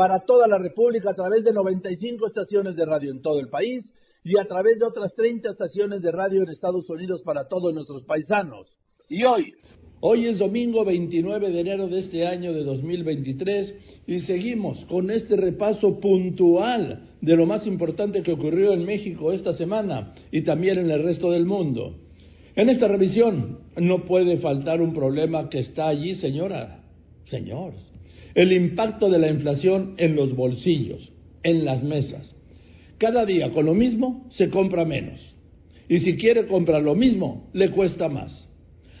para toda la República, a través de 95 estaciones de radio en todo el país y a través de otras 30 estaciones de radio en Estados Unidos para todos nuestros paisanos. Y hoy, hoy es domingo 29 de enero de este año de 2023 y seguimos con este repaso puntual de lo más importante que ocurrió en México esta semana y también en el resto del mundo. En esta revisión no puede faltar un problema que está allí, señora, señor. El impacto de la inflación en los bolsillos, en las mesas. Cada día con lo mismo se compra menos. Y si quiere comprar lo mismo, le cuesta más.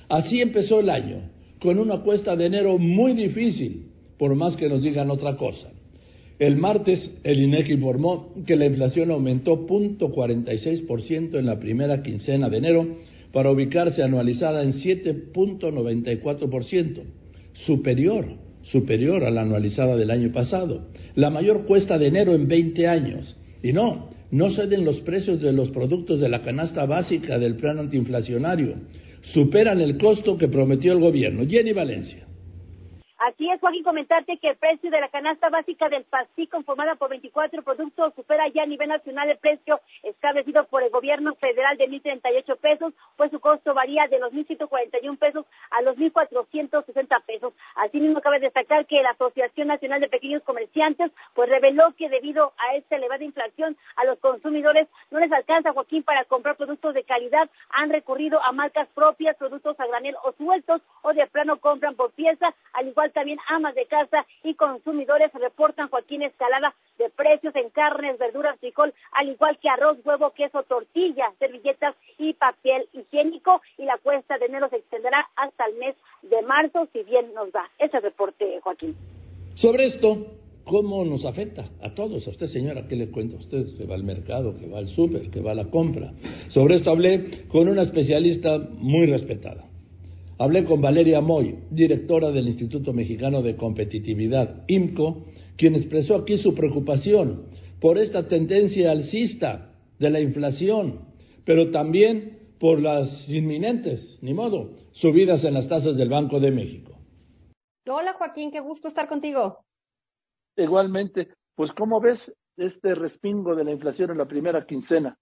Así empezó el año, con una cuesta de enero muy difícil, por más que nos digan otra cosa. El martes, el INEC informó que la inflación aumentó 0.46% en la primera quincena de enero para ubicarse anualizada en 7.94%, superior, superior a la anualizada del año pasado, la mayor cuesta de enero en 20 años. Y no, no ceden los precios de los productos de la canasta básica del plan antiinflacionario, superan el costo que prometió el gobierno. Jenny Valencia. Así es, Joaquín, comentarte que el precio de la canasta básica del PASTI, conformada por 24 productos, supera ya a nivel nacional el precio establecido por el gobierno federal de 1.038 pesos, pues su costo varía de los 1.141 pesos a los 1.460 pesos. Asimismo, cabe destacar que la Asociación Nacional de Pequeños Comerciantes, pues reveló que debido a esta elevada inflación, a los consumidores no les alcanza, Joaquín, para comprar productos de calidad, han recurrido a marcas propias, productos a granel o sueltos, o de plano compran por pieza, al igual también amas de casa y consumidores reportan, Joaquín, escalada de precios en carnes, verduras, frijol, al igual que arroz, huevo, queso, tortilla, servilletas y papel higiénico. Y la cuesta de enero se extenderá hasta el mes de marzo, si bien nos da ese reporte, Joaquín. Sobre esto, ¿cómo nos afecta? A todos, a usted señora, ¿qué le cuento a usted? Que va al mercado, que va al súper, que va a la compra. Sobre esto hablé con una especialista muy respetada. Hablé con Valeria Moy, directora del Instituto Mexicano de Competitividad, IMCO, quien expresó aquí su preocupación por esta tendencia alcista de la inflación, pero también por las inminentes, ni modo, subidas en las tasas del Banco de México. Hola Joaquín, qué gusto estar contigo. Igualmente, pues ¿cómo ves este respingo de la inflación en la primera quincena?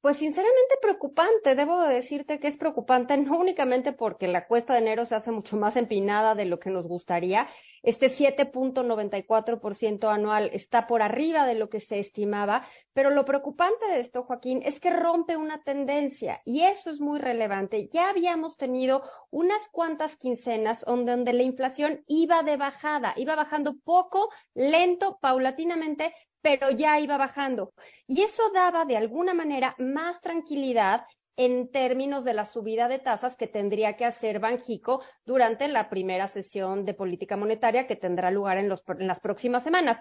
Pues sinceramente preocupante, debo decirte que es preocupante no únicamente porque la cuesta de enero se hace mucho más empinada de lo que nos gustaría, este 7.94% anual está por arriba de lo que se estimaba, pero lo preocupante de esto, Joaquín, es que rompe una tendencia y eso es muy relevante. Ya habíamos tenido unas cuantas quincenas donde la inflación iba de bajada, iba bajando poco, lento, paulatinamente, pero ya iba bajando. Y eso daba de alguna manera más tranquilidad en términos de la subida de tasas que tendría que hacer Banjico durante la primera sesión de política monetaria que tendrá lugar en, en, las próximas semanas.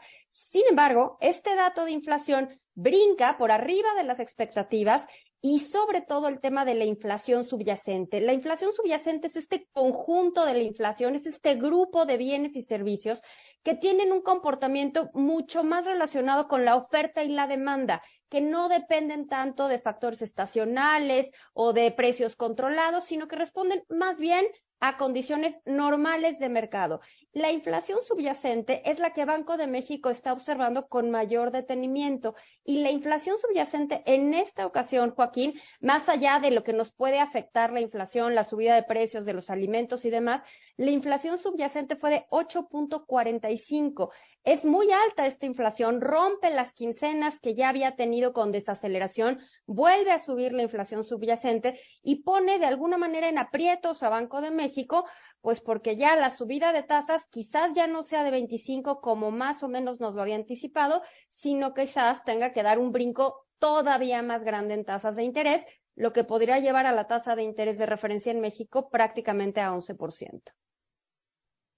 Sin embargo, este dato de inflación brinca por arriba de las expectativas y sobre todo el tema de la inflación subyacente. La inflación subyacente es este conjunto de la inflación, es este grupo de bienes y servicios que tienen un comportamiento mucho más relacionado con la oferta y la demanda, que no dependen tanto de factores estacionales o de precios controlados, sino que responden más bien a condiciones normales de mercado. La inflación subyacente es la que Banco de México está observando con mayor detenimiento y la inflación subyacente en esta ocasión, Joaquín, más allá de lo que nos puede afectar la inflación, la subida de precios de los alimentos y demás, la inflación subyacente fue de 8.45. Es muy alta esta inflación, rompe las quincenas que ya había tenido con desaceleración, vuelve a subir la inflación subyacente y pone de alguna manera en aprietos a Banco de México, pues porque ya la subida de tasas quizás ya no sea de 25 como más o menos nos lo había anticipado, sino quizás tenga que dar un brinco todavía más grande en tasas de interés, lo que podría llevar a la tasa de interés de referencia en México prácticamente a 11%.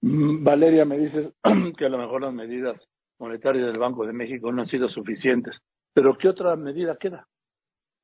Mm, Valeria, me dices que a lo mejor las medidas monetaria del Banco de México no han sido suficientes. Pero ¿qué otra medida queda?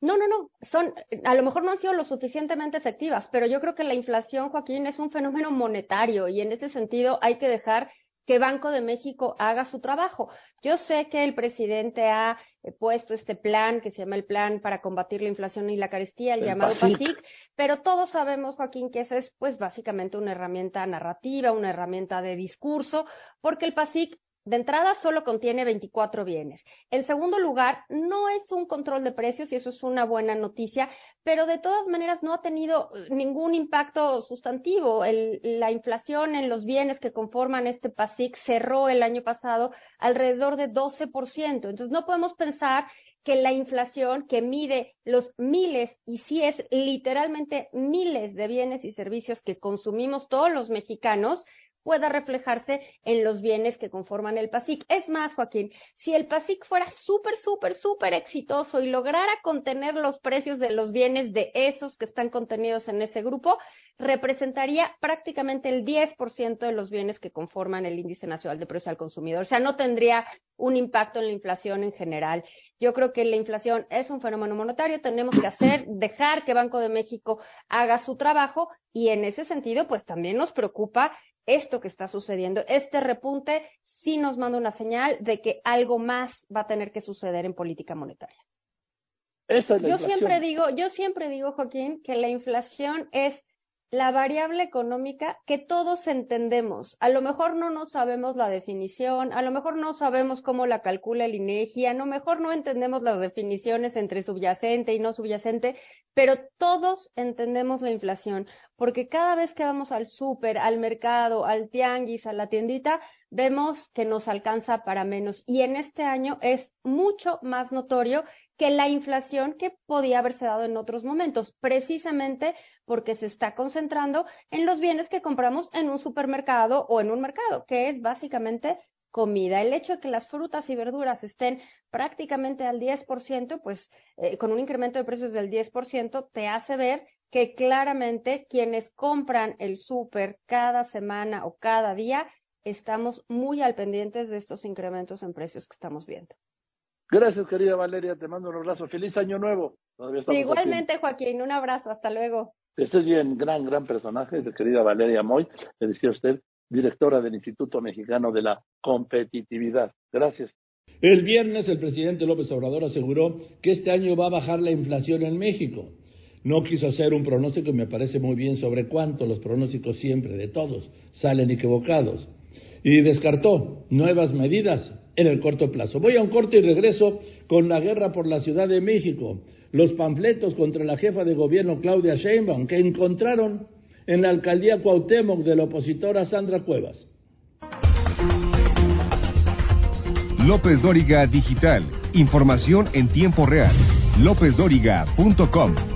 No, no, no. Son, a lo mejor no han sido lo suficientemente efectivas, pero yo creo que la inflación, Joaquín, es un fenómeno monetario y en ese sentido hay que dejar que Banco de México haga su trabajo. Yo sé que el presidente ha eh, puesto este plan que se llama el Plan para combatir la inflación y la carestía, el, llamado PASIC, pero todos sabemos, Joaquín, que esa es pues básicamente una herramienta narrativa, una herramienta de discurso, porque el PASIC de entrada solo contiene 24 bienes. En segundo lugar, no es un control de precios y eso es una buena noticia, pero de todas maneras no ha tenido eh, ningún impacto sustantivo. la inflación en los bienes que conforman este PASIC cerró el año pasado alrededor de 12%. Entonces no podemos pensar que la inflación que mide los miles, y sí es literalmente miles de bienes y servicios que consumimos todos los mexicanos, pueda reflejarse en los bienes que conforman el PASIC. Es más, Joaquín, si el PASIC fuera súper, súper, súper exitoso y lograra contener los precios de los bienes de esos que están contenidos en ese grupo, representaría prácticamente el 10% de los bienes que conforman el índice nacional de precios al consumidor. O sea, no tendría un impacto en la inflación en general. Yo creo que la inflación es un fenómeno monetario, tenemos que hacer, dejar que Banco de México haga su trabajo y en ese sentido, pues también nos preocupa esto que está sucediendo, este repunte sí nos manda una señal de que algo más va a tener que suceder en política monetaria. yo siempre digo, yo siempre digo, Joaquín, que la inflación es la variable económica que todos entendemos. A lo mejor no nos sabemos la definición, a lo mejor no sabemos cómo la calcula el INEGI, a lo mejor no entendemos las definiciones entre subyacente y no subyacente, pero todos entendemos la inflación, porque cada vez que vamos al súper, al mercado, al tianguis, a la tiendita, vemos que nos alcanza para menos. Y en este año es mucho más notorio que la inflación que podía haberse dado en otros momentos, precisamente porque se está concentrando en los bienes que compramos en un supermercado o en un mercado, que es básicamente comida. El hecho de que las frutas y verduras estén prácticamente al 10%, pues eh, con un incremento de precios del 10%, te hace ver que claramente quienes compran el súper cada semana o cada día estamos muy al pendientes de estos incrementos en precios que estamos viendo. Gracias, querida Valeria. Te mando un abrazo. Feliz año nuevo. Igualmente, Joaquín. Un abrazo. Hasta luego. Este es bien, gran, gran personaje, querida Valeria Moy. Le decía usted, directora del Instituto Mexicano de la Competitividad. Gracias. El viernes el presidente López Obrador aseguró que este año va a bajar la inflación en México. No quiso hacer un pronóstico y me parece muy bien sobre cuánto los pronósticos siempre de todos salen equivocados. Y descartó nuevas medidas en el corto plazo. Voy a un corte y regreso con la guerra por la Ciudad de México, los panfletos contra la jefa de gobierno Claudia Sheinbaum que encontraron en la alcaldía Cuauhtémoc de la opositora Sandra Cuevas. López Dóriga Digital. Información en tiempo real. LópezDóriga.com.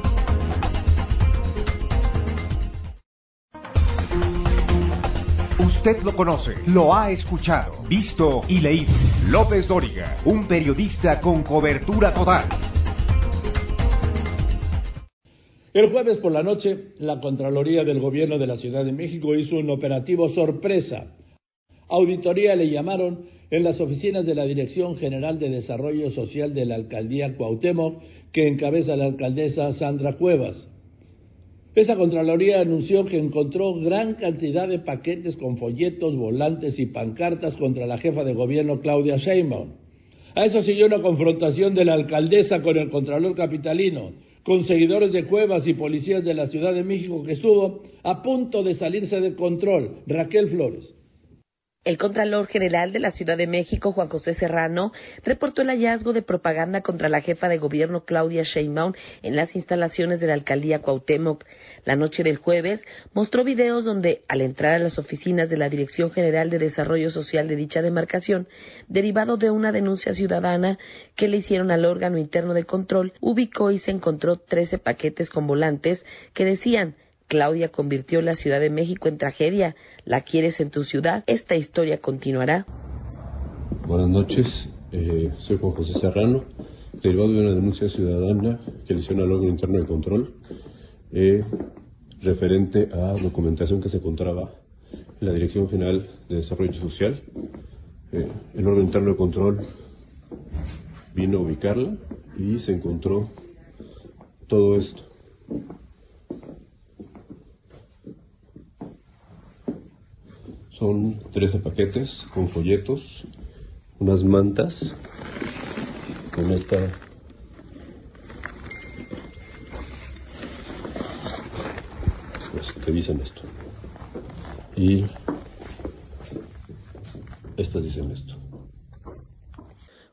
Usted lo conoce, lo ha escuchado, visto y leído. López Dóriga, un periodista con cobertura total. El jueves por la noche, la Contraloría del Gobierno de la Ciudad de México hizo un operativo sorpresa. Auditoría le llamaron en las oficinas de la Dirección General de Desarrollo Social de la Alcaldía Cuauhtémoc, que encabeza la alcaldesa Sandra Cuevas. Esa Contraloría anunció que encontró gran cantidad de paquetes con folletos, volantes y pancartas contra la jefa de gobierno Claudia Sheinbaum. A eso siguió una confrontación de la alcaldesa con el Contralor Capitalino, con seguidores de Cuevas y policías de la Ciudad de México que estuvo a punto de salirse de control. Raquel Flores. El Contralor General de la Ciudad de México, Juan José Serrano, reportó el hallazgo de propaganda contra la jefa de gobierno Claudia Sheinbaum en las instalaciones de la alcaldía Cuauhtémoc. La noche del jueves mostró videos donde, al entrar a las oficinas de la Dirección General de Desarrollo Social de dicha demarcación, derivado de una denuncia ciudadana que le hicieron al órgano interno de control, ubicó y se encontró 13 paquetes con volantes que decían Claudia convirtió la Ciudad de México en tragedia. ¿La quieres en tu ciudad? Esta historia continuará. Buenas noches, eh, soy Juan José Serrano, derivado de una denuncia ciudadana que le hicieron al órgano interno de control eh, referente a documentación que se encontraba en la Dirección General de Desarrollo Social Eh, el órgano interno de control vino a ubicarla y se encontró todo esto. Son 13 paquetes con folletos, unas mantas, con esta pues, dicen esto. Y estas dicen esto.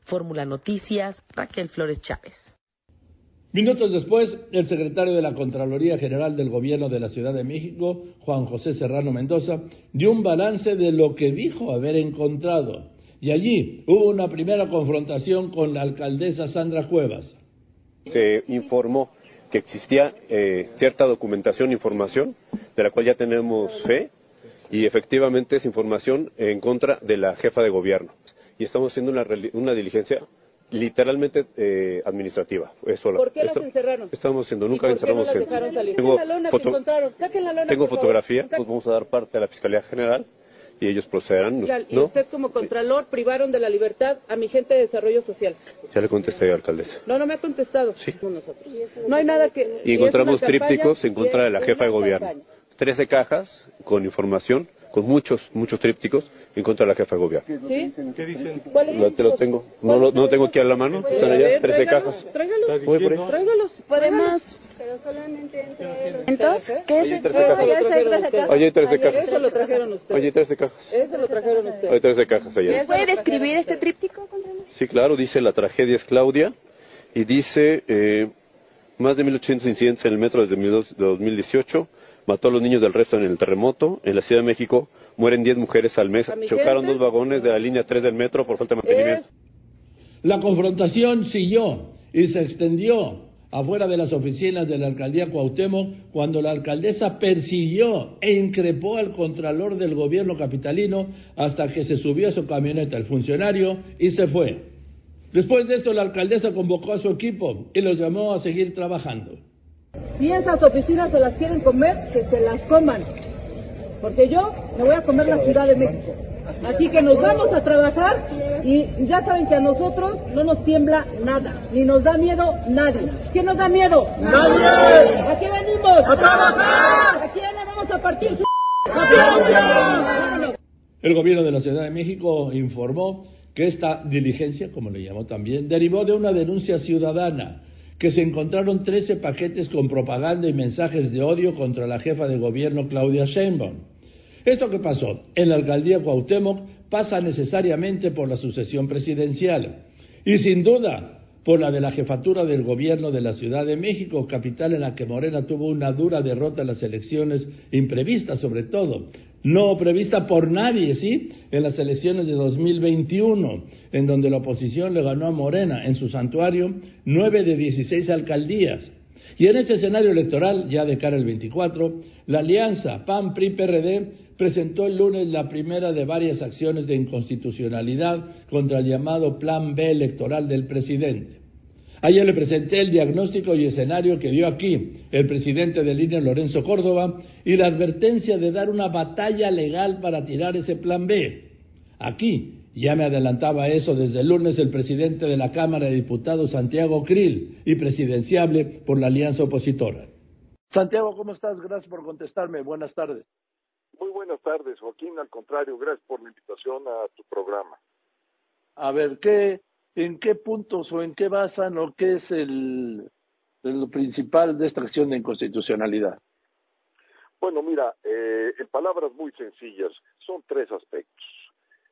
Fórmula Noticias, Raquel Flores Chávez. Minutos después, el secretario de la Contraloría General del Gobierno de la Ciudad de México, Juan José Serrano Mendoza, dio un balance de lo que dijo haber encontrado. Y allí hubo una primera confrontación con la alcaldesa Sandra Cuevas. Se informó que existía eh, cierta documentación, información, de la cual ya tenemos fe, y efectivamente es información en contra de la jefa de gobierno. Y estamos haciendo una, una diligencia literalmente eh, administrativa. Eso, ¿Por qué las encerraron? Estamos haciendo, nunca encerramos no dejaron salir? Tengo, la lona foto, que encontraron. Saquen la lona, tengo por fotografía, pues vamos a dar parte a la Fiscalía General y ellos procederán. Y ¿no? usted como contralor privaron de la libertad a mi gente de desarrollo social. Ya le contesté, alcaldesa. No, no me ha contestado. Sí. Nosotros. No hay nada que... Y es encontramos una campaña trípticos en y contra es de la jefa de una gobierno. campaña. 13 cajas con información, con muchos, muchos trípticos en contra de la jefa de gobierno. ¿Sí? ¿Qué dicen? ¿Cuáles Lo, te los tengo. No lo, no lo tengo aquí a la mano. Están allá, ver, 13 tráigalos, cajas. Tráigalos. Voy por ahí. Tráigalos. Podemos. Pero solamente entre. Entonces, ¿qué Oye, es. Oye, hay 13 Ayer cajas. Eso lo trajeron ustedes. Oye, 13 cajas. Eso lo trajeron ustedes. Hay 13 cajas allá. ¿Puede describir este tríptico? Sí, claro, dice la tragedia es Claudia y dice eh, más de 1.800 incidentes en el metro desde 2018, mató a los niños del resto en el terremoto, en la Ciudad de México mueren 10 mujeres al mes, chocaron gente. dos vagones de la línea 3 del metro por falta de mantenimiento. La confrontación siguió y se extendió afuera de las oficinas de la alcaldía Cuauhtémoc cuando la alcaldesa persiguió e increpó al contralor del gobierno capitalino hasta que se subió a su camioneta el funcionario y se fue. Después de esto la alcaldesa convocó a su equipo y los llamó a seguir trabajando. Si esas oficinas se las quieren comer, que se las coman. Porque yo me voy a comer la Ciudad de México. Así que nos vamos a trabajar y ya saben que a nosotros no nos tiembla nada, ni nos da miedo nadie. ¿Quién nos da miedo? ¡Nadie! ¿A qué venimos? ¡A trabajar! ¿A quién le vamos a partir. El gobierno de la Ciudad de México informó que esta diligencia, como le llamó también, derivó de una denuncia ciudadana, que se encontraron 13 paquetes con propaganda y mensajes de odio contra la jefa de gobierno Claudia Sheinbaum. Esto que pasó en la alcaldía Cuauhtémoc pasa necesariamente por la sucesión presidencial y sin duda por la de la jefatura del gobierno de la Ciudad de México, capital en la que Morena tuvo una dura derrota en las elecciones imprevistas sobre todo, no prevista por nadie, ¿sí? En las elecciones de 2021, en donde la oposición le ganó a Morena en su santuario nueve de 16 alcaldías. Y en ese escenario electoral, ya de cara al 24, la alianza PAN-PRI-PRD presentó el lunes la primera de varias acciones de inconstitucionalidad contra el llamado Plan B electoral del presidente. Ayer le presenté el diagnóstico y escenario que dio aquí el presidente de línea Lorenzo Córdoba y la advertencia de dar una batalla legal para tirar ese plan B. Aquí ya me adelantaba eso desde el lunes el presidente de la Cámara de Diputados, Santiago Krill, y presidenciable por la alianza opositora. Santiago, ¿cómo estás? Gracias por contestarme. Buenas tardes. Muy buenas tardes, Joaquín. Al contrario, gracias por la invitación a tu programa. A ver, ¿qué, ¿en qué puntos o en qué basan o qué es el, el principal de esta acción de inconstitucionalidad? Bueno, mira, eh, en palabras muy sencillas, son tres aspectos.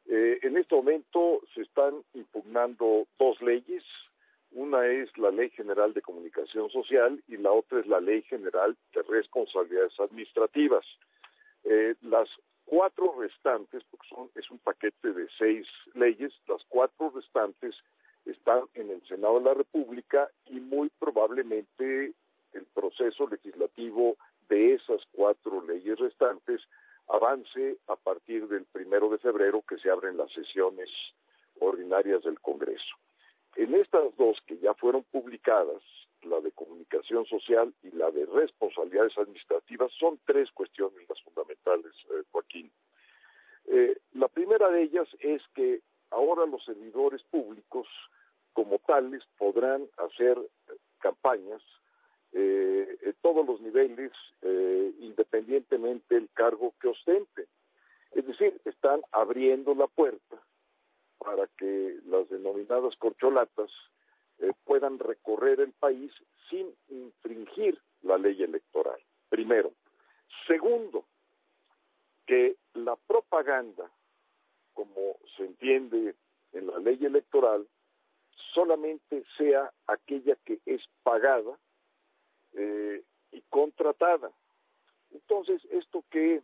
Eh, en este momento se están impugnando dos leyes. Una es la Ley General de Comunicación Social y la otra es la Ley General de Responsabilidades Administrativas. Eh, las cuatro restantes, porque son, es un paquete de seis leyes, las cuatro restantes están en el Senado de la República y muy probablemente el proceso legislativo de esas cuatro leyes restantes avance a partir del primero de febrero que se abren las sesiones ordinarias del Congreso. En estas dos que ya fueron publicadas, la de comunicación social y la de responsabilidades administrativas, son tres cuestiones las fundamentales, eh, Joaquín. Eh, la primera de ellas es que ahora los servidores públicos como tales podrán hacer campañas eh, en todos los niveles, eh, independientemente del cargo que ostenten. Es decir, están abriendo la puerta para que las denominadas corcholatas eh, puedan recorrer el país sin infringir la ley electoral. Primero. Segundo, que la propaganda, como se entiende en la ley electoral, solamente sea aquella que es pagada eh, y contratada. Entonces, ¿esto qué,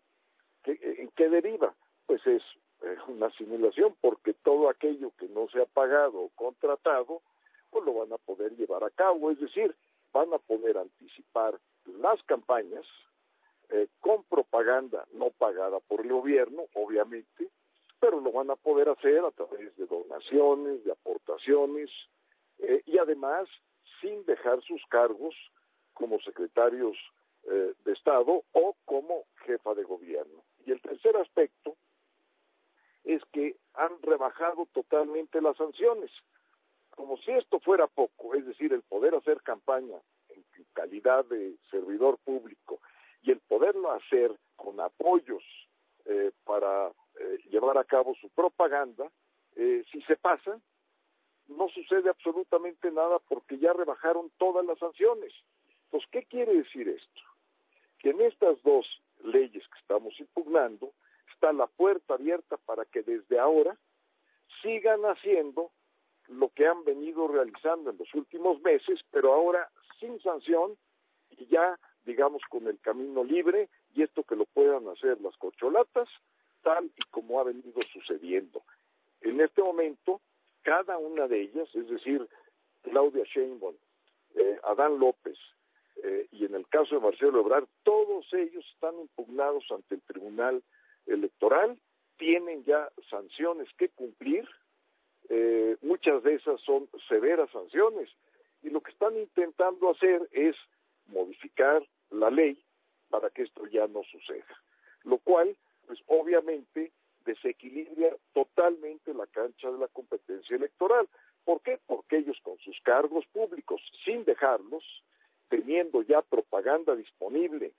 en qué deriva? Pues es eh, una simulación, porque todo aquello que no se ha pagado o contratado, pues lo van a poder llevar a cabo, es decir, van a poder anticipar las campañas eh, con propaganda no pagada por el gobierno, obviamente, pero lo van a poder hacer a través de donaciones, de aportaciones eh, y además sin dejar sus cargos como secretarios eh, de Estado o como jefa de gobierno. Y el tercer aspecto es que han rebajado totalmente las sanciones. Como si esto fuera poco, es decir, el poder hacer campaña en calidad de servidor público y el poderlo hacer con apoyos eh, para eh, llevar a cabo su propaganda, si se pasa, no sucede absolutamente nada porque ya rebajaron todas las sanciones. Pues, ¿qué quiere decir esto? Que en estas dos leyes que estamos impugnando está la puerta abierta para que desde ahora sigan haciendo lo que han venido realizando en los últimos meses, pero ahora sin sanción y ya, digamos, con el camino libre y esto que lo puedan hacer las corcholatas, tal y como ha venido sucediendo. En este momento, cada una de ellas, es decir, Claudia Sheinbaum, eh, Adán López, eh, y en el caso de Marcelo Ebrard, todos ellos están impugnados ante el Tribunal Electoral, tienen ya sanciones que cumplir, eh, muchas de esas son severas sanciones, y lo que están intentando hacer es modificar la ley para que esto ya no suceda, lo cual, pues obviamente, desequilibra totalmente la cancha de la competencia electoral. ¿Por qué? Porque ellos con sus cargos públicos, sin dejarlos, teniendo ya propaganda disponible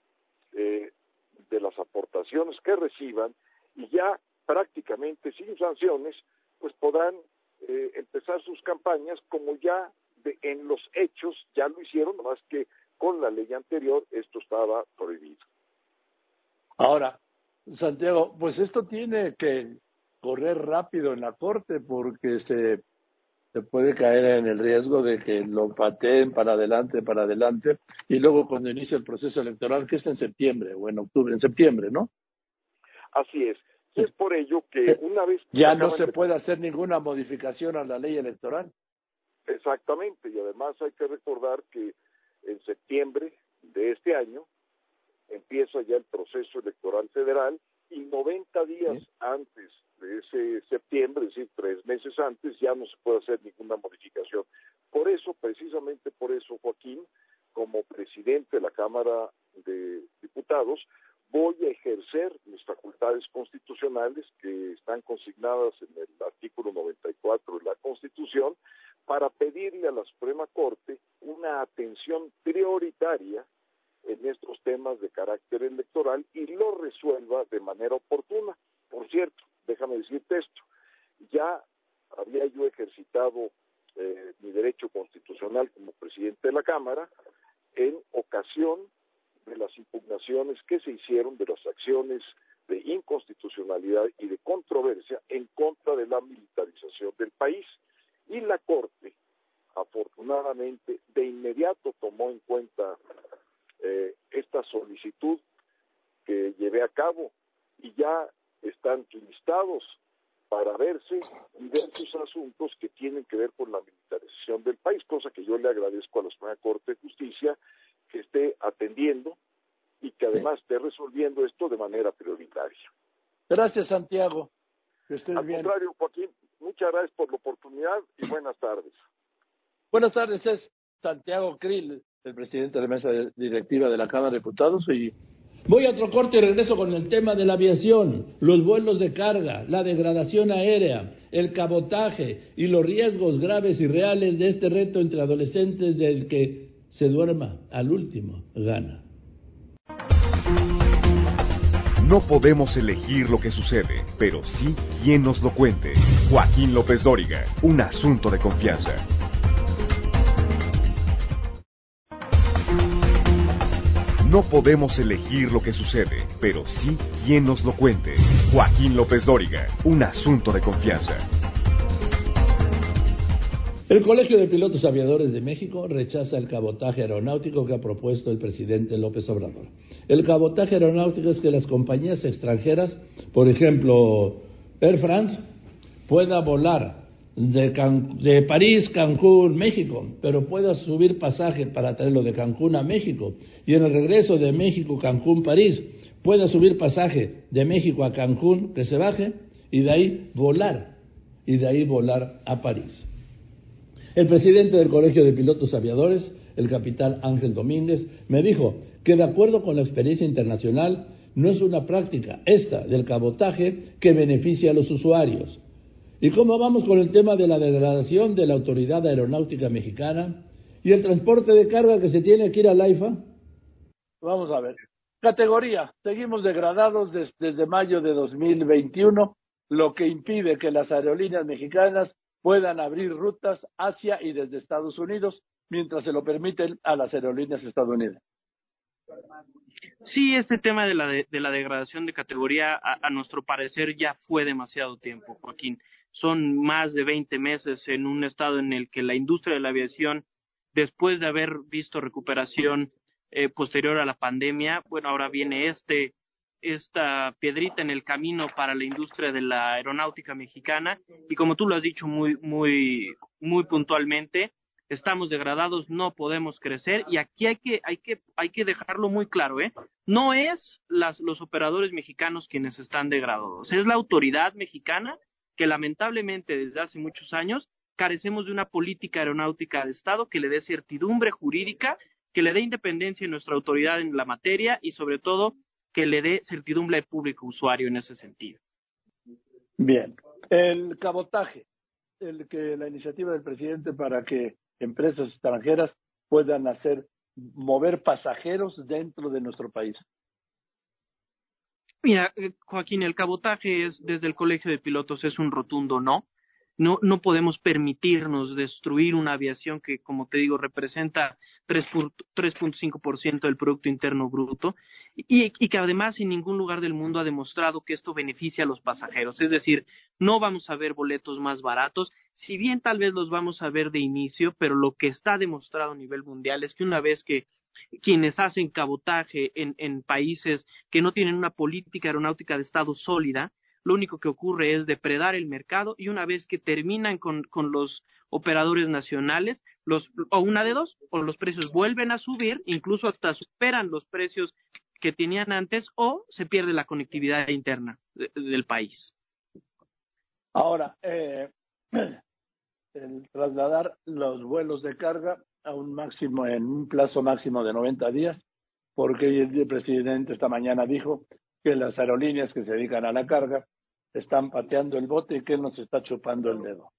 eh, de las aportaciones que reciban y ya prácticamente sin sanciones, pues podrán eh, empezar sus campañas como ya de, en los hechos ya lo hicieron, más que con la ley anterior esto estaba prohibido. Ahora, Santiago, pues esto tiene que correr rápido en la Corte porque se se puede caer en el riesgo de que lo pateen para adelante, para adelante, y luego cuando inicie el proceso electoral, que es en septiembre o en octubre, en septiembre, ¿no? Así es. Es por ello que una vez... ya no se puede hacer ninguna modificación a la ley electoral. Exactamente, y además hay que recordar que en septiembre de este año empieza ya el proceso electoral federal y 90 días antes de ese septiembre, es decir, tres meses antes, ya no se puede hacer ninguna modificación. Por eso, precisamente por eso, Joaquín, como presidente de la Cámara de Diputados, voy a ejercer mis facultades constitucionales que están consignadas en el artículo 94 de la Constitución para pedirle a la Suprema Corte una atención prioritaria en estos temas de carácter electoral y lo resuelva de manera oportuna. Por cierto, déjame decirte esto, ya había yo ejercitado eh, mi derecho constitucional como presidente de la Cámara en ocasión de las impugnaciones que se hicieron de las acciones de inconstitucionalidad y de controversia en contra de la militarización del país. Y la Corte, afortunadamente, de inmediato tomó en cuenta eh, esta solicitud que llevé a cabo y ya están listados para verse y ver sus asuntos que tienen que ver con la militarización del país, cosa que yo le agradezco a la Suprema Corte de Justicia que esté atendiendo y que además esté resolviendo esto de manera prioritaria. Gracias, Santiago. Que Al contrario, Joaquín, muchas gracias por la oportunidad y buenas tardes. Buenas tardes, es Santiago Krill, el presidente de la mesa directiva de la Cámara de Diputados y Voy a otro corte y regreso con el tema de la aviación, los vuelos de carga, la degradación aérea, el cabotaje y los riesgos graves y reales de este reto entre adolescentes del que se duerma al último gana. No podemos elegir lo que sucede, pero sí quién nos lo cuente. Joaquín López Dóriga, un asunto de confianza. No podemos elegir lo que sucede, pero sí quién nos lo cuente. Joaquín López Dóriga, un asunto de confianza. El Colegio de Pilotos Aviadores de México rechaza el cabotaje aeronáutico que ha propuesto el presidente López Obrador. El cabotaje aeronáutico es que las compañías extranjeras, por ejemplo, Air France, pueda volar de, París, Cancún, México, pero pueda subir pasaje para traerlo de Cancún a México y en el regreso de México, Cancún, París, pueda subir pasaje de México a Cancún, que se baje y de ahí volar y de ahí volar a París. El presidente del Colegio de Pilotos Aviadores, el capitán Ángel Domínguez, me dijo que de acuerdo con la experiencia internacional, no es una práctica esta del cabotaje que beneficia a los usuarios, ¿Y cómo vamos con el tema de la degradación de la Autoridad Aeronáutica Mexicana y el transporte de carga que se tiene que ir al AIFA? Vamos a ver. Categoría. Seguimos degradados desde mayo de 2021, lo que impide que las aerolíneas mexicanas puedan abrir rutas hacia y desde Estados Unidos, mientras se lo permiten a las aerolíneas estadounidenses. Sí, este tema de la, de, la degradación de categoría, a, nuestro parecer, ya fue demasiado tiempo, Joaquín son más de 20 meses en un estado en el que la industria de la aviación, después de haber visto recuperación eh, posterior a la pandemia, bueno, ahora viene este esta piedrita en el camino para la industria de la aeronáutica mexicana. Y como tú lo has dicho muy muy muy puntualmente estamos degradados no podemos crecer. Y aquí hay que hay que hay que dejarlo muy claro eh no es las, los operadores mexicanos quienes están degradados. Es la autoridad mexicana que lamentablemente desde hace muchos años carecemos de una política aeronáutica de Estado que le dé certidumbre jurídica, que le dé independencia a nuestra autoridad en la materia y sobre todo que le dé certidumbre al público usuario en ese sentido. Bien, el cabotaje, el que la iniciativa del presidente para que empresas extranjeras puedan hacer mover pasajeros dentro de nuestro país. Mira, eh, Joaquín, el cabotaje es desde el Colegio de Pilotos es un rotundo no. No, no podemos permitirnos destruir una aviación que, como te digo, representa 3.5% del Producto Interno Bruto y, y, que además en ningún lugar del mundo ha demostrado que esto beneficia a los pasajeros. Es decir, no vamos a ver boletos más baratos, si bien tal vez los vamos a ver de inicio, pero lo que está demostrado a nivel mundial es que una vez que quienes hacen cabotaje en, en países que no tienen una política aeronáutica de Estado sólida, lo único que ocurre es depredar el mercado y una vez que terminan con, con los operadores nacionales, los, o una de dos, o los precios vuelven a subir, incluso hasta superan los precios que tenían antes, o se pierde la conectividad interna del país. Ahora, eh, el trasladar los vuelos de carga a un máximo, en un plazo máximo de 90 días, porque el presidente esta mañana dijo que las aerolíneas que se dedican a la carga están pateando el bote y que nos está chupando el dedo.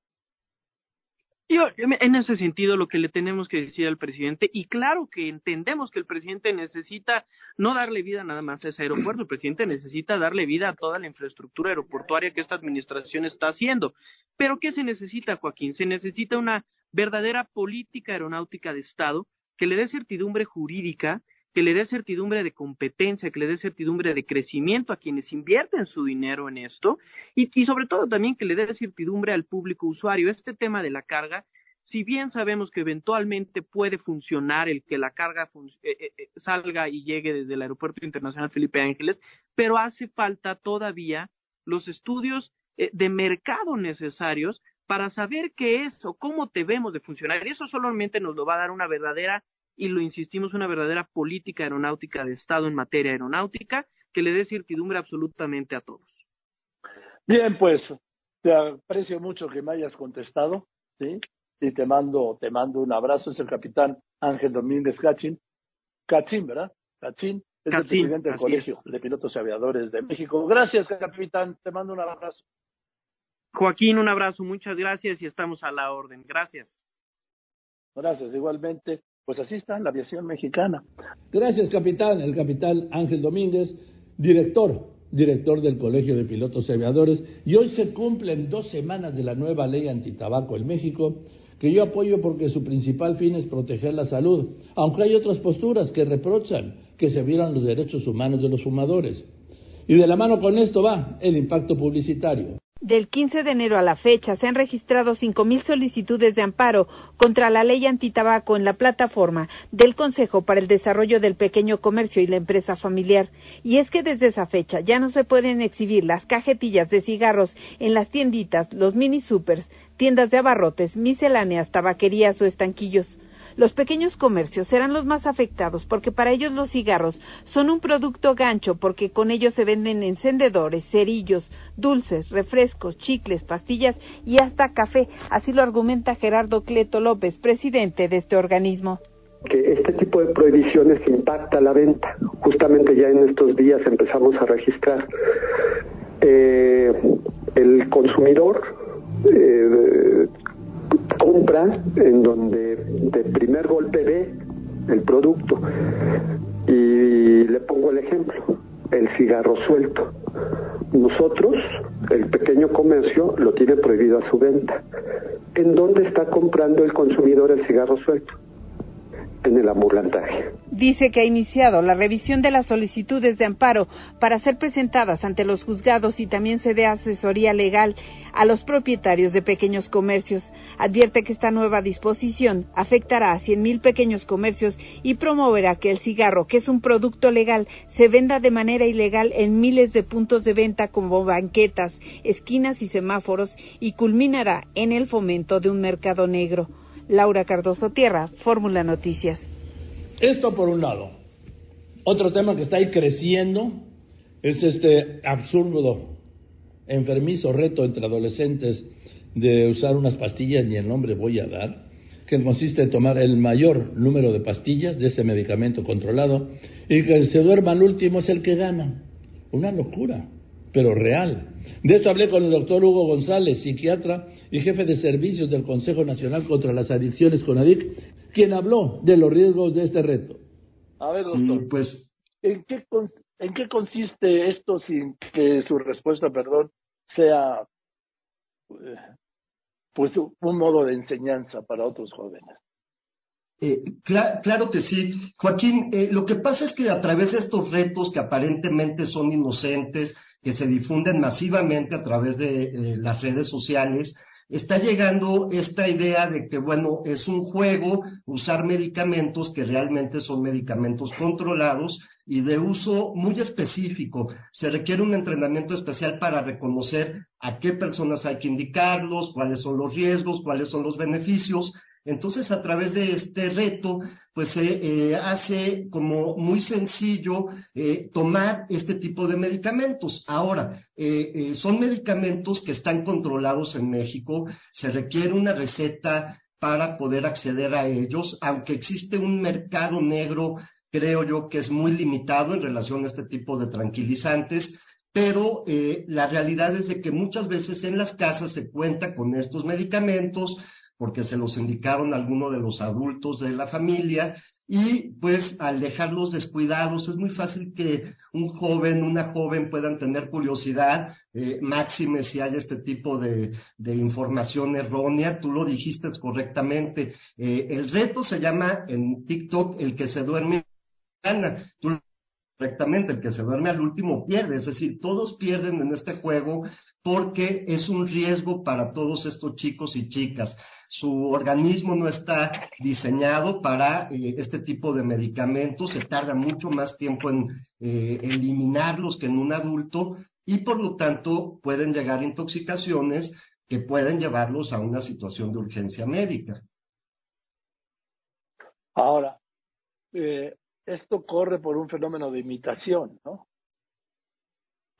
Yo, en ese sentido, lo que le tenemos que decir al presidente, y claro que entendemos que el presidente necesita no darle vida nada más a ese aeropuerto, el presidente necesita darle vida a toda la infraestructura aeroportuaria que esta administración está haciendo. Pero ¿qué se necesita, Joaquín? Se necesita una verdadera política aeronáutica de Estado que le dé certidumbre jurídica, que le dé certidumbre de competencia, que le dé certidumbre de crecimiento a quienes invierten su dinero en esto y, sobre todo también que le dé certidumbre al público usuario. Este tema de la carga, si bien sabemos que eventualmente puede funcionar el que la carga eh, eh, eh, salga y llegue desde el Aeropuerto Internacional Felipe Ángeles, pero hace falta todavía los estudios de mercado necesarios para saber qué es o cómo debemos de funcionar. Y eso solamente nos lo va a dar una verdadera, y lo insistimos, una verdadera política aeronáutica de Estado en materia aeronáutica que le dé certidumbre absolutamente a todos. Bien, pues te aprecio mucho que me hayas contestado, ¿sí? Y te mando, te mando un abrazo. Es el capitán Ángel Domínguez Cachín. Cachín, ¿verdad? Cachín, es el presidente del Colegio de Pilotos y Aviadores de México. Gracias, capitán. Te mando un abrazo. Joaquín, un abrazo. Muchas gracias y estamos a la orden. Gracias. Gracias, igualmente. Pues así está la aviación mexicana. Gracias, capitán. El capitán Ángel Domínguez, director, director del Colegio de Pilotos y Aviadores. Y hoy se cumplen dos semanas de la nueva ley antitabaco en México que yo apoyo porque su principal fin es proteger la salud, aunque hay otras posturas que reprochan que se vieran los derechos humanos de los fumadores. Y de la mano con esto va el impacto publicitario. Del 15 de enero a la fecha se han registrado 5.000 solicitudes de amparo contra la ley antitabaco en la plataforma del Consejo para el Desarrollo del Pequeño Comercio y la Empresa Familiar. Y es que desde esa fecha ya no se pueden exhibir las cajetillas de cigarros en las tienditas, los mini supers, tiendas de abarrotes, misceláneas, tabaquerías o estanquillos. Los pequeños comercios serán los más afectados porque para ellos los cigarros son un producto gancho porque con ellos se venden encendedores, cerillos, dulces, refrescos, chicles, pastillas y hasta café. Así lo argumenta Gerardo Cleto López, presidente de este organismo que este tipo de prohibiciones impacta la venta. Justamente ya en estos días empezamos a registrar. Eh, el consumidor eh, compra en donde de primer golpe ve el producto. Y le pongo el ejemplo, el cigarro suelto. Nosotros, el pequeño comercio, lo tiene prohibido a su venta. ¿En dónde está comprando el consumidor el cigarro suelto? En el. Dice que ha iniciado la revisión de las solicitudes de amparo para ser presentadas ante los juzgados y también se dé asesoría legal a los propietarios de pequeños comercios. Advierte que esta nueva disposición afectará a 100.000 pequeños comercios y promoverá que el cigarro, que es un producto legal, se venda de manera ilegal en miles de puntos de venta como banquetas, esquinas y semáforos y culminará en el fomento de un mercado negro. Laura Cardoso Tierra, Fórmula Noticias. Esto por un lado. Otro tema que está ahí creciendo es este absurdo, enfermizo reto entre adolescentes de usar unas pastillas, ni el nombre voy a dar, que consiste en tomar el mayor número de pastillas de ese medicamento controlado y que el se duerma al último es el que gana. Una locura, pero real. De esto hablé con el doctor Hugo González, psiquiatra y jefe de servicios del Consejo Nacional contra las Adicciones CONADIC, quien habló de los riesgos de este reto. A ver, doctor, pues, ¿en qué, ¿en qué consiste esto sin que su respuesta, perdón, sea eh, pues un modo de enseñanza para otros jóvenes? Eh, claro que sí. Joaquín, eh, lo que pasa es que a través de estos retos que aparentemente son inocentes, que se difunden masivamente a través de las redes sociales, está llegando esta idea de que, bueno, es un juego usar medicamentos que realmente son medicamentos controlados y de uso muy específico. Se requiere un entrenamiento especial para reconocer a qué personas hay que indicarlos, cuáles son los riesgos, cuáles son los beneficios entonces, a través de este reto, pues se eh, hace como muy sencillo eh, tomar este tipo de medicamentos. Ahora, eh, son medicamentos que están controlados en México, se requiere una receta para poder acceder a ellos, aunque existe un mercado negro, creo yo que es muy limitado en relación a este tipo de tranquilizantes, pero la realidad es de que muchas veces en las casas se cuenta con estos medicamentos, porque se los indicaron algunos de los adultos de la familia y pues al dejarlos descuidados es muy fácil que un joven, una joven puedan tener curiosidad, eh, máxime si hay este tipo de, de, información errónea, tú lo dijiste correctamente, eh, el reto se llama en TikTok el que se duerme gana, tú correctamente, el que se duerme al último pierde, es decir, todos pierden en este juego porque es un riesgo para todos estos chicos y chicas. Su organismo no está diseñado para eh, este tipo de medicamentos, se tarda mucho más tiempo en eh, eliminarlos que en un adulto y por lo tanto pueden llegar intoxicaciones que pueden llevarlos a una situación de urgencia médica. Ahora, eh, esto corre por un fenómeno de imitación, ¿no?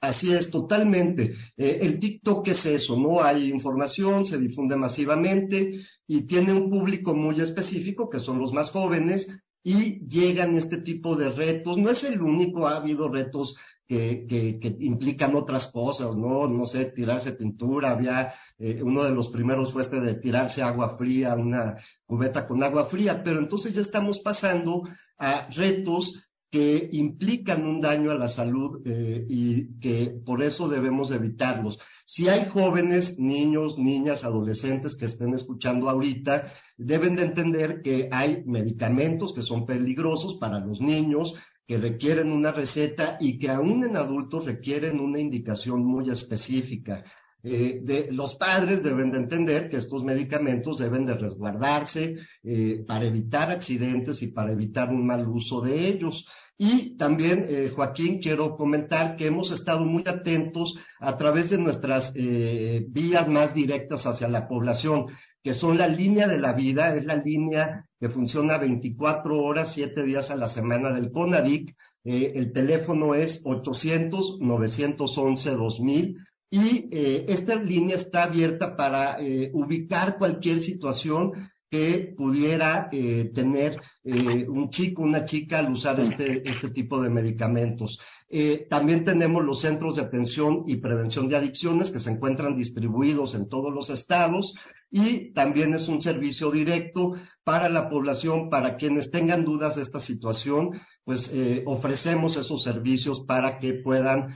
Así es, totalmente. Eh, el TikTok es eso, ¿no? Hay información, se difunde masivamente y tiene un público muy específico, que son los más jóvenes, y llegan este tipo de retos. No es el único, ha habido retos que, que, implican otras cosas, ¿no? No sé, tirarse pintura, había, eh, uno de los primeros fue este de tirarse agua fría, una cubeta con agua fría, pero entonces ya estamos pasando a retos que implican un daño a la salud eh, y que por eso debemos evitarlos. Si hay jóvenes, niños, niñas, adolescentes que estén escuchando ahorita, deben de entender que hay medicamentos que son peligrosos para los niños, que requieren una receta y que aún en adultos requieren una indicación muy específica. Eh, los padres deben de entender que estos medicamentos deben de resguardarse eh, para evitar accidentes y para evitar un mal uso de ellos. Y también, eh, Joaquín, quiero comentar que hemos estado muy atentos a través de nuestras vías más directas hacia la población, que son la línea de la vida, es la línea que funciona 24 horas, 7 días a la semana del CONADIC. Eh, el teléfono es 800-911-2000 y esta línea está abierta para ubicar cualquier situación que pudiera eh, tener eh, un chico, una chica al usar este, este tipo de medicamentos. Eh, también tenemos los centros de atención y prevención de adicciones que se encuentran distribuidos en todos los estados y también es un servicio directo para la población, para quienes tengan dudas de esta situación, pues ofrecemos esos servicios para que puedan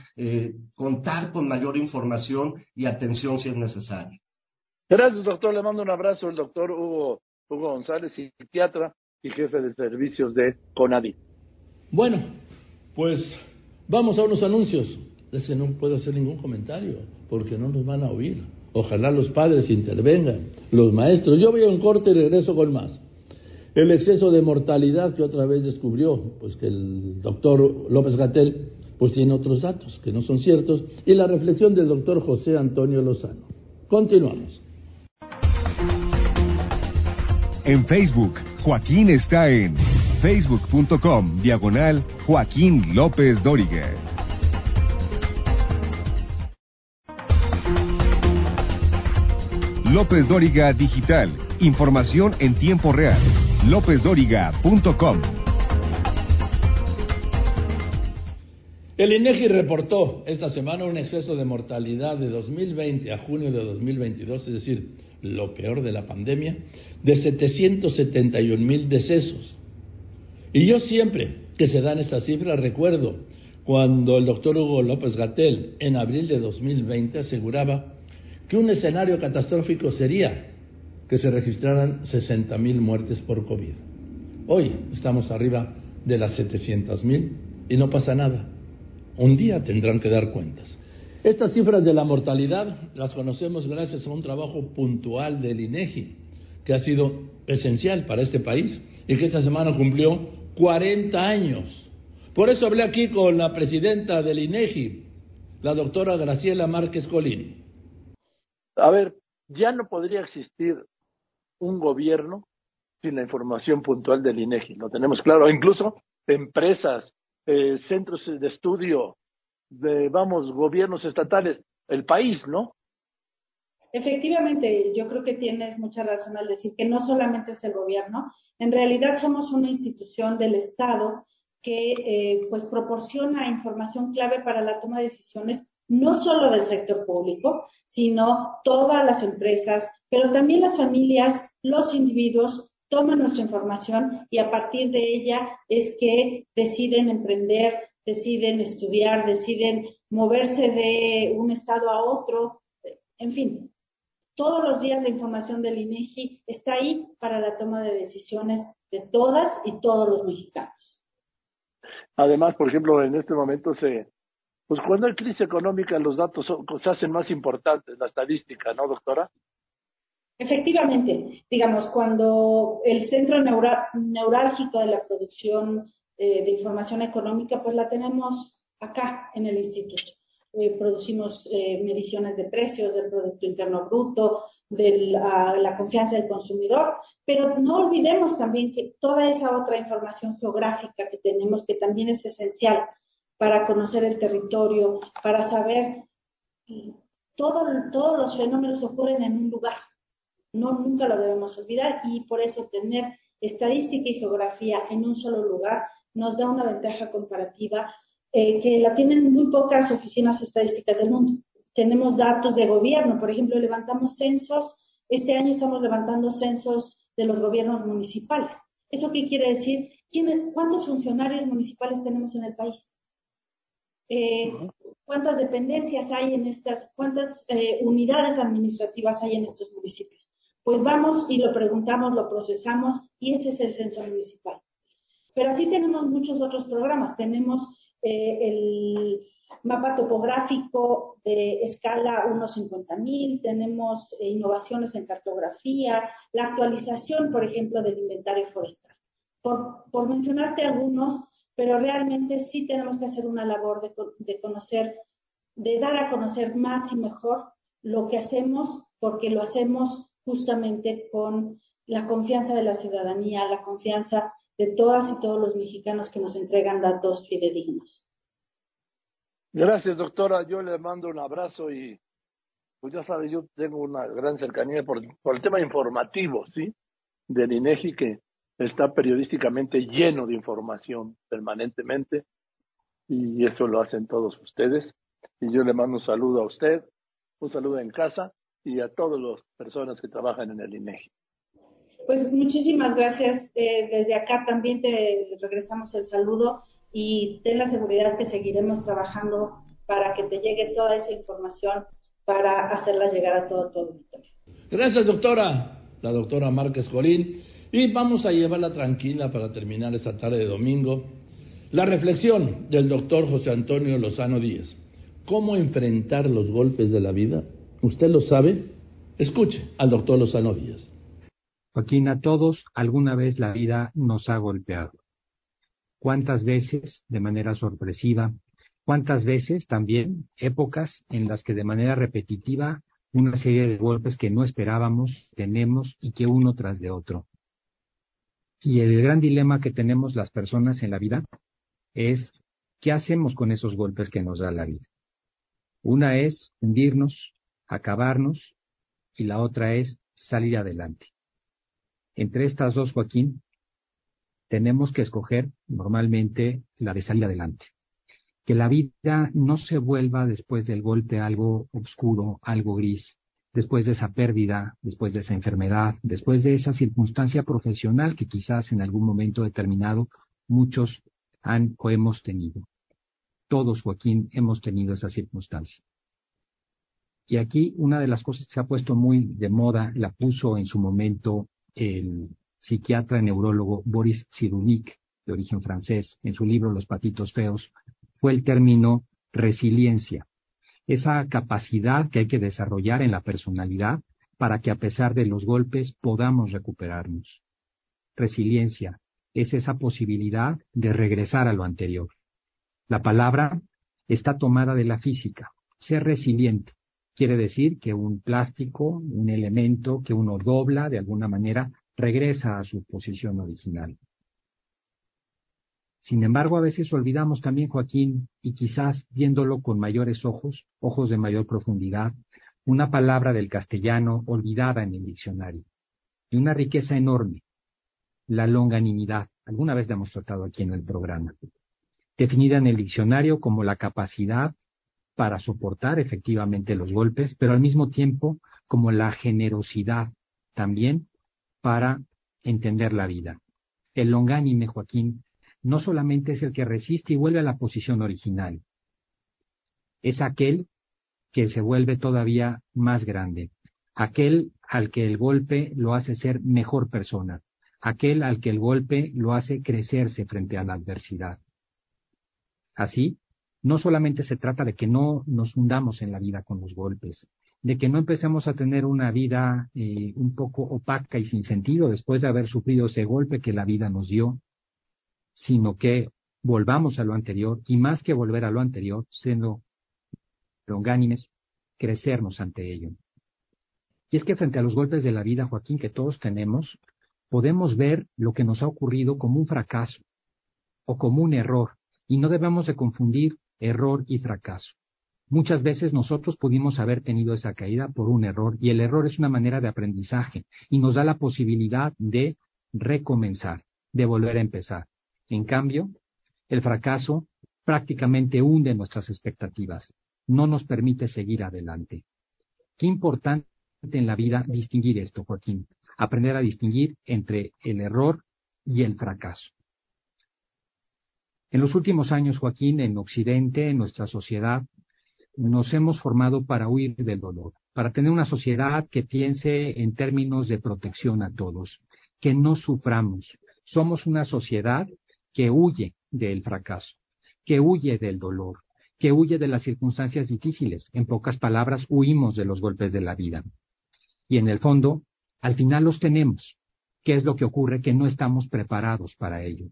contar con mayor información y atención si es necesario. Gracias, doctor. Le mando un abrazo al doctor Hugo Hugo González, psiquiatra y jefe de servicios de CONADI. Bueno, pues vamos a unos anuncios. Ese no puedo hacer ningún comentario porque no nos van a oír. Ojalá los padres intervengan, los maestros. Yo voy a un corte y regreso con más. El exceso de mortalidad que otra vez descubrió, pues que el doctor López Gatel pues tiene otros datos que no son ciertos, y la reflexión del doctor José Antonio Lozano. Continuamos. En Facebook, Joaquín está en facebook.com diagonal Joaquín López Dóriga. López Dóriga Digital. Información en tiempo real. LópezDóriga.com. El INEGI reportó esta semana un exceso de mortalidad de 2020 a junio de 2022, es decir, lo peor de la pandemia, de 771 mil decesos. Y yo siempre que se dan esas cifras recuerdo cuando el doctor Hugo López Gatel en abril de 2020 aseguraba que un escenario catastrófico sería que se registraran 60 mil muertes por COVID. Hoy estamos arriba de las 700 mil y no pasa nada. Un día tendrán que dar cuentas. Estas cifras de la mortalidad las conocemos gracias a un trabajo puntual del INEGI, que ha sido esencial para este país y que esta semana cumplió 40 años. Por eso hablé aquí con la presidenta del INEGI, la doctora Graciela Márquez Colín. A ver, ya no podría existir un gobierno sin la información puntual del INEGI, lo tenemos claro, incluso empresas, eh, centros de estudio, de, vamos, gobiernos estatales, el país, ¿no? Efectivamente, yo creo que tienes mucha razón al decir que no solamente es el gobierno, en realidad somos una institución del Estado que eh, pues proporciona información clave para la toma de decisiones no solo del sector público, sino todas las empresas, pero también las familias, los individuos toman nuestra información y a partir de ella es que deciden emprender, deciden estudiar, deciden moverse de un estado a otro, en fin, todos los días la información del INEGI está ahí para la toma de decisiones de todas y todos los mexicanos. Además, por ejemplo, en este momento se, pues cuando hay crisis económica los datos se hacen más importantes, la estadística, ¿no, doctora? Efectivamente, digamos, cuando el centro neurálgico de la producción eh, de información económica, pues la tenemos acá en el instituto. Eh, producimos eh, mediciones de precios del Producto Interno Bruto, de la, confianza del consumidor, pero no olvidemos también que toda esa otra información geográfica que tenemos, que también es esencial para conocer el territorio, para saber todo, todos los fenómenos ocurren en un lugar. No, nunca lo debemos olvidar y por eso tener estadística y geografía en un solo lugar nos da una ventaja comparativa eh, que la tienen muy pocas oficinas estadísticas del mundo. Tenemos datos de gobierno, por ejemplo, levantamos censos, este año estamos levantando censos de los gobiernos municipales. ¿Eso qué quiere decir? ¿Quiénes, ¿Cuántos funcionarios municipales tenemos en el país? Eh, ¿Cuántas dependencias hay en estas, cuántas eh, unidades administrativas hay en estos municipios? Pues vamos y lo preguntamos, lo procesamos y ese es el censo municipal. Pero así tenemos muchos otros programas. Tenemos eh, el mapa topográfico de escala 1.50.000, tenemos eh, innovaciones en cartografía, la actualización, por ejemplo, del inventario forestal. Por, por mencionarte algunos, pero realmente sí tenemos que hacer una labor de, de conocer, de dar a conocer más y mejor lo que hacemos, porque lo hacemos justamente con la confianza de la ciudadanía, la confianza de todas y todos los mexicanos que nos entregan datos fidedignos. Gracias, doctora. Yo le mando un abrazo y, pues ya sabe, yo tengo una gran cercanía por, por el tema informativo, ¿sí? Del INEGI que está periodísticamente lleno de información permanentemente y eso lo hacen todos ustedes. Y yo le mando un saludo a usted, un saludo en casa y a todas las personas que trabajan en el INEGI. Pues muchísimas gracias. Eh, desde acá también te regresamos el saludo y ten la seguridad que seguiremos trabajando para que te llegue toda esa información para hacerla llegar a todo todo Gracias, doctora. La doctora Márquez Colín. Y vamos a llevarla tranquila para terminar esta tarde de domingo. La reflexión del doctor José Antonio Lozano Díaz. ¿Cómo enfrentar los golpes de la vida? ¿Usted lo sabe? Escuche al doctor Lozano Díaz. Joaquín, a todos alguna vez la vida nos ha golpeado cuántas veces de manera sorpresiva, cuántas veces también épocas en las que de manera repetitiva una serie de golpes que no esperábamos tenemos y que uno tras de otro. Y el gran dilema que tenemos las personas en la vida es ¿qué hacemos con esos golpes que nos da la vida? Una es hundirnos, acabarnos y la otra es salir adelante. Entre estas dos, Joaquín, tenemos que escoger normalmente la de salir adelante. Que la vida no se vuelva después del golpe algo oscuro, algo gris, después de esa pérdida, después de esa enfermedad, después de esa circunstancia profesional que quizás en algún momento determinado muchos han o hemos tenido. Todos, Joaquín, hemos tenido esa circunstancia. Y aquí una de las cosas que se ha puesto muy de moda, la puso en su momento el psiquiatra y neurólogo Boris Cyrulnik, de origen francés, en su libro Los patitos feos, fue el término resiliencia, esa capacidad que hay que desarrollar en la personalidad para que a pesar de los golpes podamos recuperarnos. Resiliencia es esa posibilidad de regresar a lo anterior. La palabra está tomada de la física. Ser resiliente quiere decir que un plástico, un elemento que uno dobla de alguna manera, regresa a su posición original. Sin embargo, a veces olvidamos también, Joaquín, y quizás viéndolo con mayores ojos, ojos de mayor profundidad, una palabra del castellano olvidada en el diccionario, y una riqueza enorme, la longanimidad. Alguna vez la hemos tratado aquí en el programa. Definida en el diccionario como la capacidad para soportar efectivamente los golpes, pero al mismo tiempo como la generosidad también para entender la vida. El longánime, Joaquín, no solamente es el que resiste y vuelve a la posición original, es aquel que se vuelve todavía más grande, aquel al que el golpe lo hace ser mejor persona, aquel al que el golpe lo hace crecerse frente a la adversidad. Así, no solamente se trata de que no nos hundamos en la vida con los golpes, de que no empecemos a tener una vida eh, un poco opaca y sin sentido después de haber sufrido ese golpe que la vida nos dio, sino que volvamos a lo anterior y más que volver a lo anterior, siendo longánimes, crecernos ante ello. Y es que frente a los golpes de la vida, Joaquín, que todos tenemos, podemos ver lo que nos ha ocurrido como un fracaso o como un error, y no debemos de confundir error y fracaso. Muchas veces nosotros pudimos haber tenido esa caída por un error y el error es una manera de aprendizaje y nos da la posibilidad de recomenzar, de volver a empezar. En cambio, el fracaso prácticamente hunde nuestras expectativas, no nos permite seguir adelante. Qué importante en la vida distinguir esto, Joaquín, aprender a distinguir entre el error y el fracaso. En los últimos años, Joaquín, en Occidente, en nuestra sociedad, nos hemos formado para huir del dolor, para tener una sociedad que piense en términos de protección a todos, que no suframos. Somos una sociedad que huye del fracaso, que huye del dolor, que huye de las circunstancias difíciles. En pocas palabras, huimos de los golpes de la vida. Y en el fondo, al final los tenemos. ¿Qué es lo que ocurre? Que no estamos preparados para ello.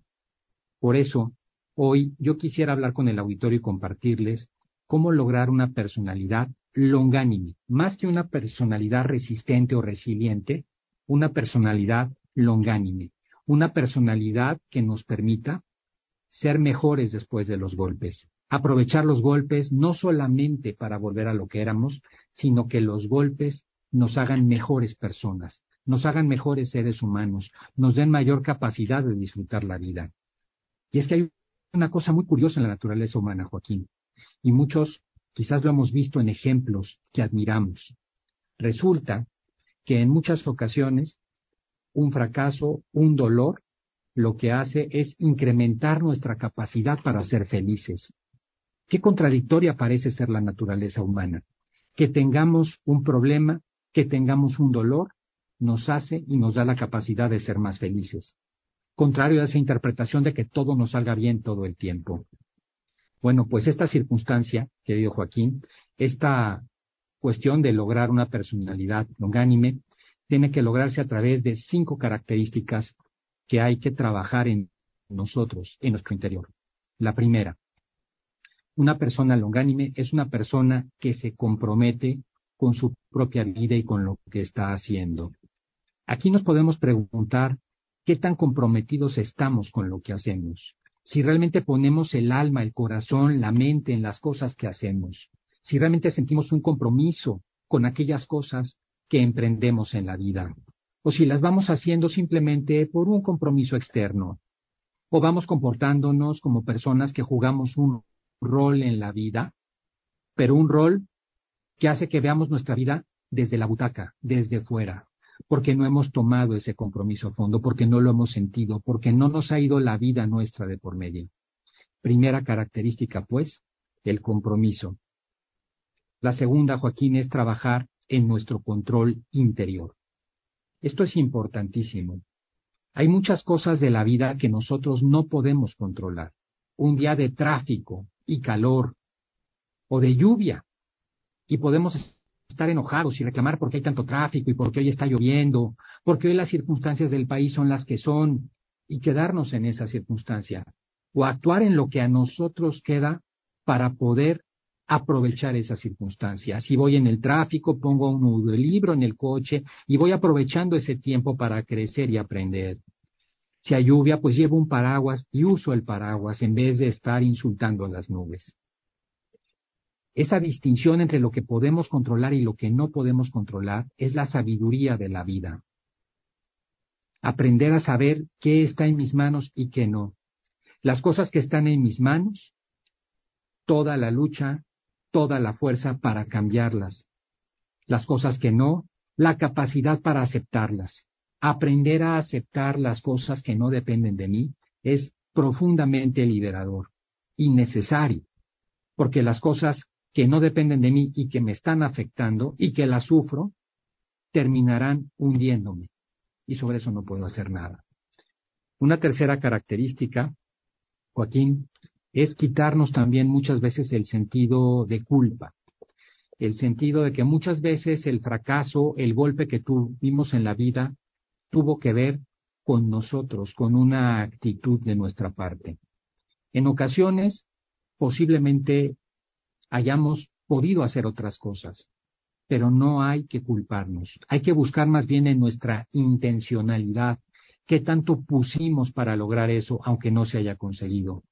Por eso, hoy yo quisiera hablar con el auditorio y compartirles cómo lograr una personalidad longánime, más que una personalidad resistente o resiliente, una personalidad longánime, una personalidad que nos permita ser mejores después de los golpes, aprovechar los golpes no solamente para volver a lo que éramos, sino que los golpes nos hagan mejores personas, nos hagan mejores seres humanos, nos den mayor capacidad de disfrutar la vida. Y es que hay una cosa muy curiosa en la naturaleza humana, Joaquín, y muchos quizás lo hemos visto en ejemplos que admiramos. Resulta que en muchas ocasiones un fracaso, un dolor, lo que hace es incrementar nuestra capacidad para ser felices. Qué contradictoria parece ser la naturaleza humana. Que tengamos un problema, que tengamos un dolor, nos hace y nos da la capacidad de ser más felices. Contrario a esa interpretación de que todo nos salga bien todo el tiempo. Bueno, pues esta circunstancia, querido Joaquín, esta cuestión de lograr una personalidad longánime, tiene que lograrse a través de cinco características que hay que trabajar en nosotros, en nuestro interior. La primera, una persona longánime es una persona que se compromete con su propia vida y con lo que está haciendo. Aquí nos podemos preguntar qué tan comprometidos estamos con lo que hacemos, si realmente ponemos el alma, el corazón, la mente en las cosas que hacemos, si realmente sentimos un compromiso con aquellas cosas que emprendemos en la vida, o si las vamos haciendo simplemente por un compromiso externo, o vamos comportándonos como personas que jugamos un rol en la vida, pero un rol que hace que veamos nuestra vida desde la butaca, desde fuera, porque no hemos tomado ese compromiso a fondo, porque no lo hemos sentido, porque no nos ha ido la vida nuestra de por medio. Primera característica, pues, el compromiso. La segunda, Joaquín, es trabajar en nuestro control interior. Esto es importantísimo. Hay muchas cosas de la vida que nosotros no podemos controlar. Un día de tráfico y calor o de lluvia y podemos estar enojados y reclamar porque hay tanto tráfico y porque hoy está lloviendo, porque hoy las circunstancias del país son las que son y quedarnos en esa circunstancia o actuar en lo que a nosotros queda para poder aprovechar esas circunstancias. Si voy en el tráfico, pongo un libro en el coche y voy aprovechando ese tiempo para crecer y aprender. Si hay lluvia, pues llevo un paraguas y uso el paraguas en vez de estar insultando a las nubes. Esa distinción entre lo que podemos controlar y lo que no podemos controlar es la sabiduría de la vida. Aprender a saber qué está en mis manos y qué no. Las cosas que están en mis manos, toda la lucha toda la fuerza para cambiarlas. Las cosas que no, la capacidad para aceptarlas. Aprender a aceptar las cosas que no dependen de mí es profundamente liberador y necesario, porque las cosas que no dependen de mí y que me están afectando y que las sufro, terminarán hundiéndome. Y sobre eso no puedo hacer nada. Una tercera característica, Joaquín, es quitarnos también muchas veces el sentido de culpa, el sentido de que muchas veces el fracaso, el golpe que tuvimos en la vida, tuvo que ver con nosotros, con una actitud de nuestra parte. En ocasiones, posiblemente hayamos podido hacer otras cosas, pero no hay que culparnos. Hay que buscar más bien en nuestra intencionalidad, qué tanto pusimos para lograr eso, aunque no se haya conseguido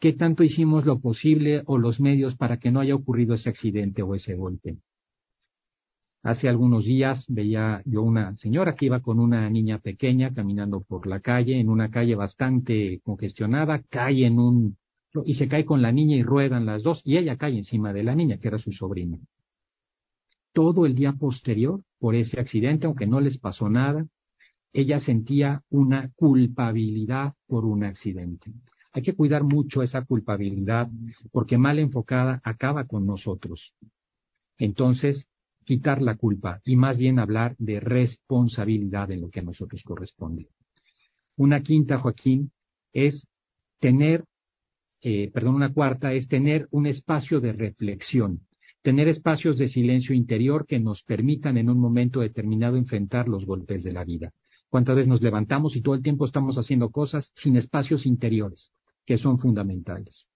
qué tanto hicimos lo posible o los medios para que no haya ocurrido ese accidente o ese golpe. Hace algunos días veía yo una señora que iba con una niña pequeña caminando por la calle, en una calle bastante congestionada, cae en un y se cae con la niña y ruedan las dos y ella cae encima de la niña, que era su sobrina. Todo el día posterior, por ese accidente, aunque no les pasó nada, ella sentía una culpabilidad por un accidente. Hay que cuidar mucho esa culpabilidad porque mal enfocada acaba con nosotros. Entonces, quitar la culpa y más bien hablar de responsabilidad en lo que a nosotros corresponde. Una quinta, Joaquín, es tener, eh, perdón, una cuarta es tener un espacio de reflexión, tener espacios de silencio interior que nos permitan en un momento determinado enfrentar los golpes de la vida. Cuántas veces nos levantamos y todo el tiempo estamos haciendo cosas sin espacios interiores, que son fundamentales.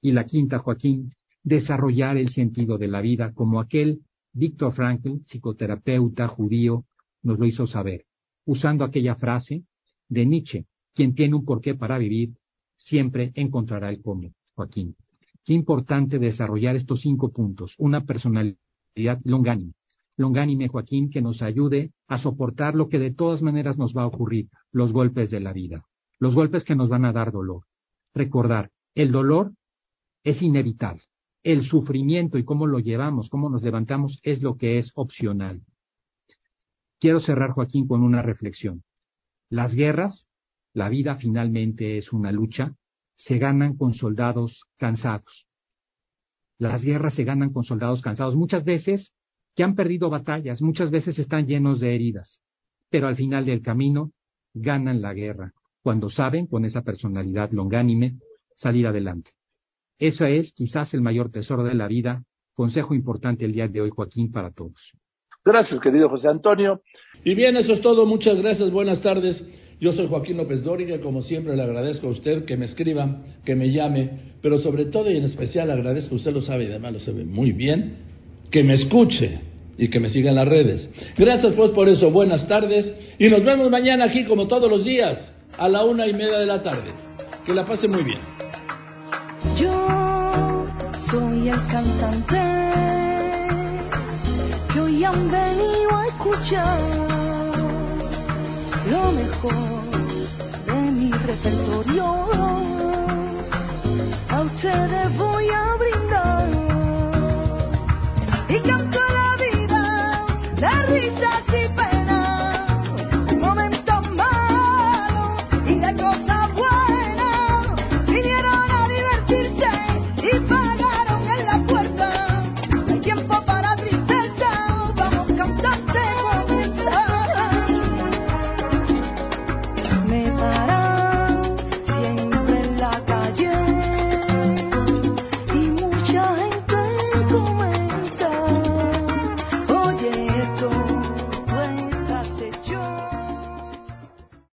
Y la quinta, Joaquín, desarrollar el sentido de la vida como aquel Víctor Frankl, psicoterapeuta judío, nos lo hizo saber, usando aquella frase de Nietzsche, quien tiene un porqué para vivir, siempre encontrará el cómo, Joaquín. Qué importante desarrollar estos cinco puntos, una personalidad longánime, longánime, Joaquín, que nos ayude a soportar lo que de todas maneras nos va a ocurrir, los golpes de la vida, los golpes que nos van a dar dolor. Recordar, el dolor es inevitable. El sufrimiento y cómo lo llevamos, cómo nos levantamos, es lo que es opcional. Quiero cerrar, Joaquín, con una reflexión. Las guerras, la vida finalmente es una lucha, se ganan con soldados cansados. Las guerras se ganan con soldados cansados. Muchas veces que han perdido batallas, muchas veces están llenos de heridas, pero al final del camino ganan la guerra, cuando saben, con esa personalidad longánime, salir adelante. Ese es quizás el mayor tesoro de la vida, consejo importante el día de hoy, Joaquín, para todos. Gracias, querido José Antonio. Y bien, eso es todo. Muchas gracias. Buenas tardes. Yo soy Joaquín López Dóriga. Como siempre, le agradezco a usted que me escriba, que me llame, pero sobre todo y en especial agradezco, usted lo sabe y además lo sabe muy bien, que me escuche y que me siga en las redes. Gracias pues por eso, buenas tardes y nos vemos mañana aquí como todos los días a la una y media de la tarde. Que la pase muy bien. Yo soy el cantante hoy han venido a escuchar lo mejor de mi repertorio. A ustedes voy a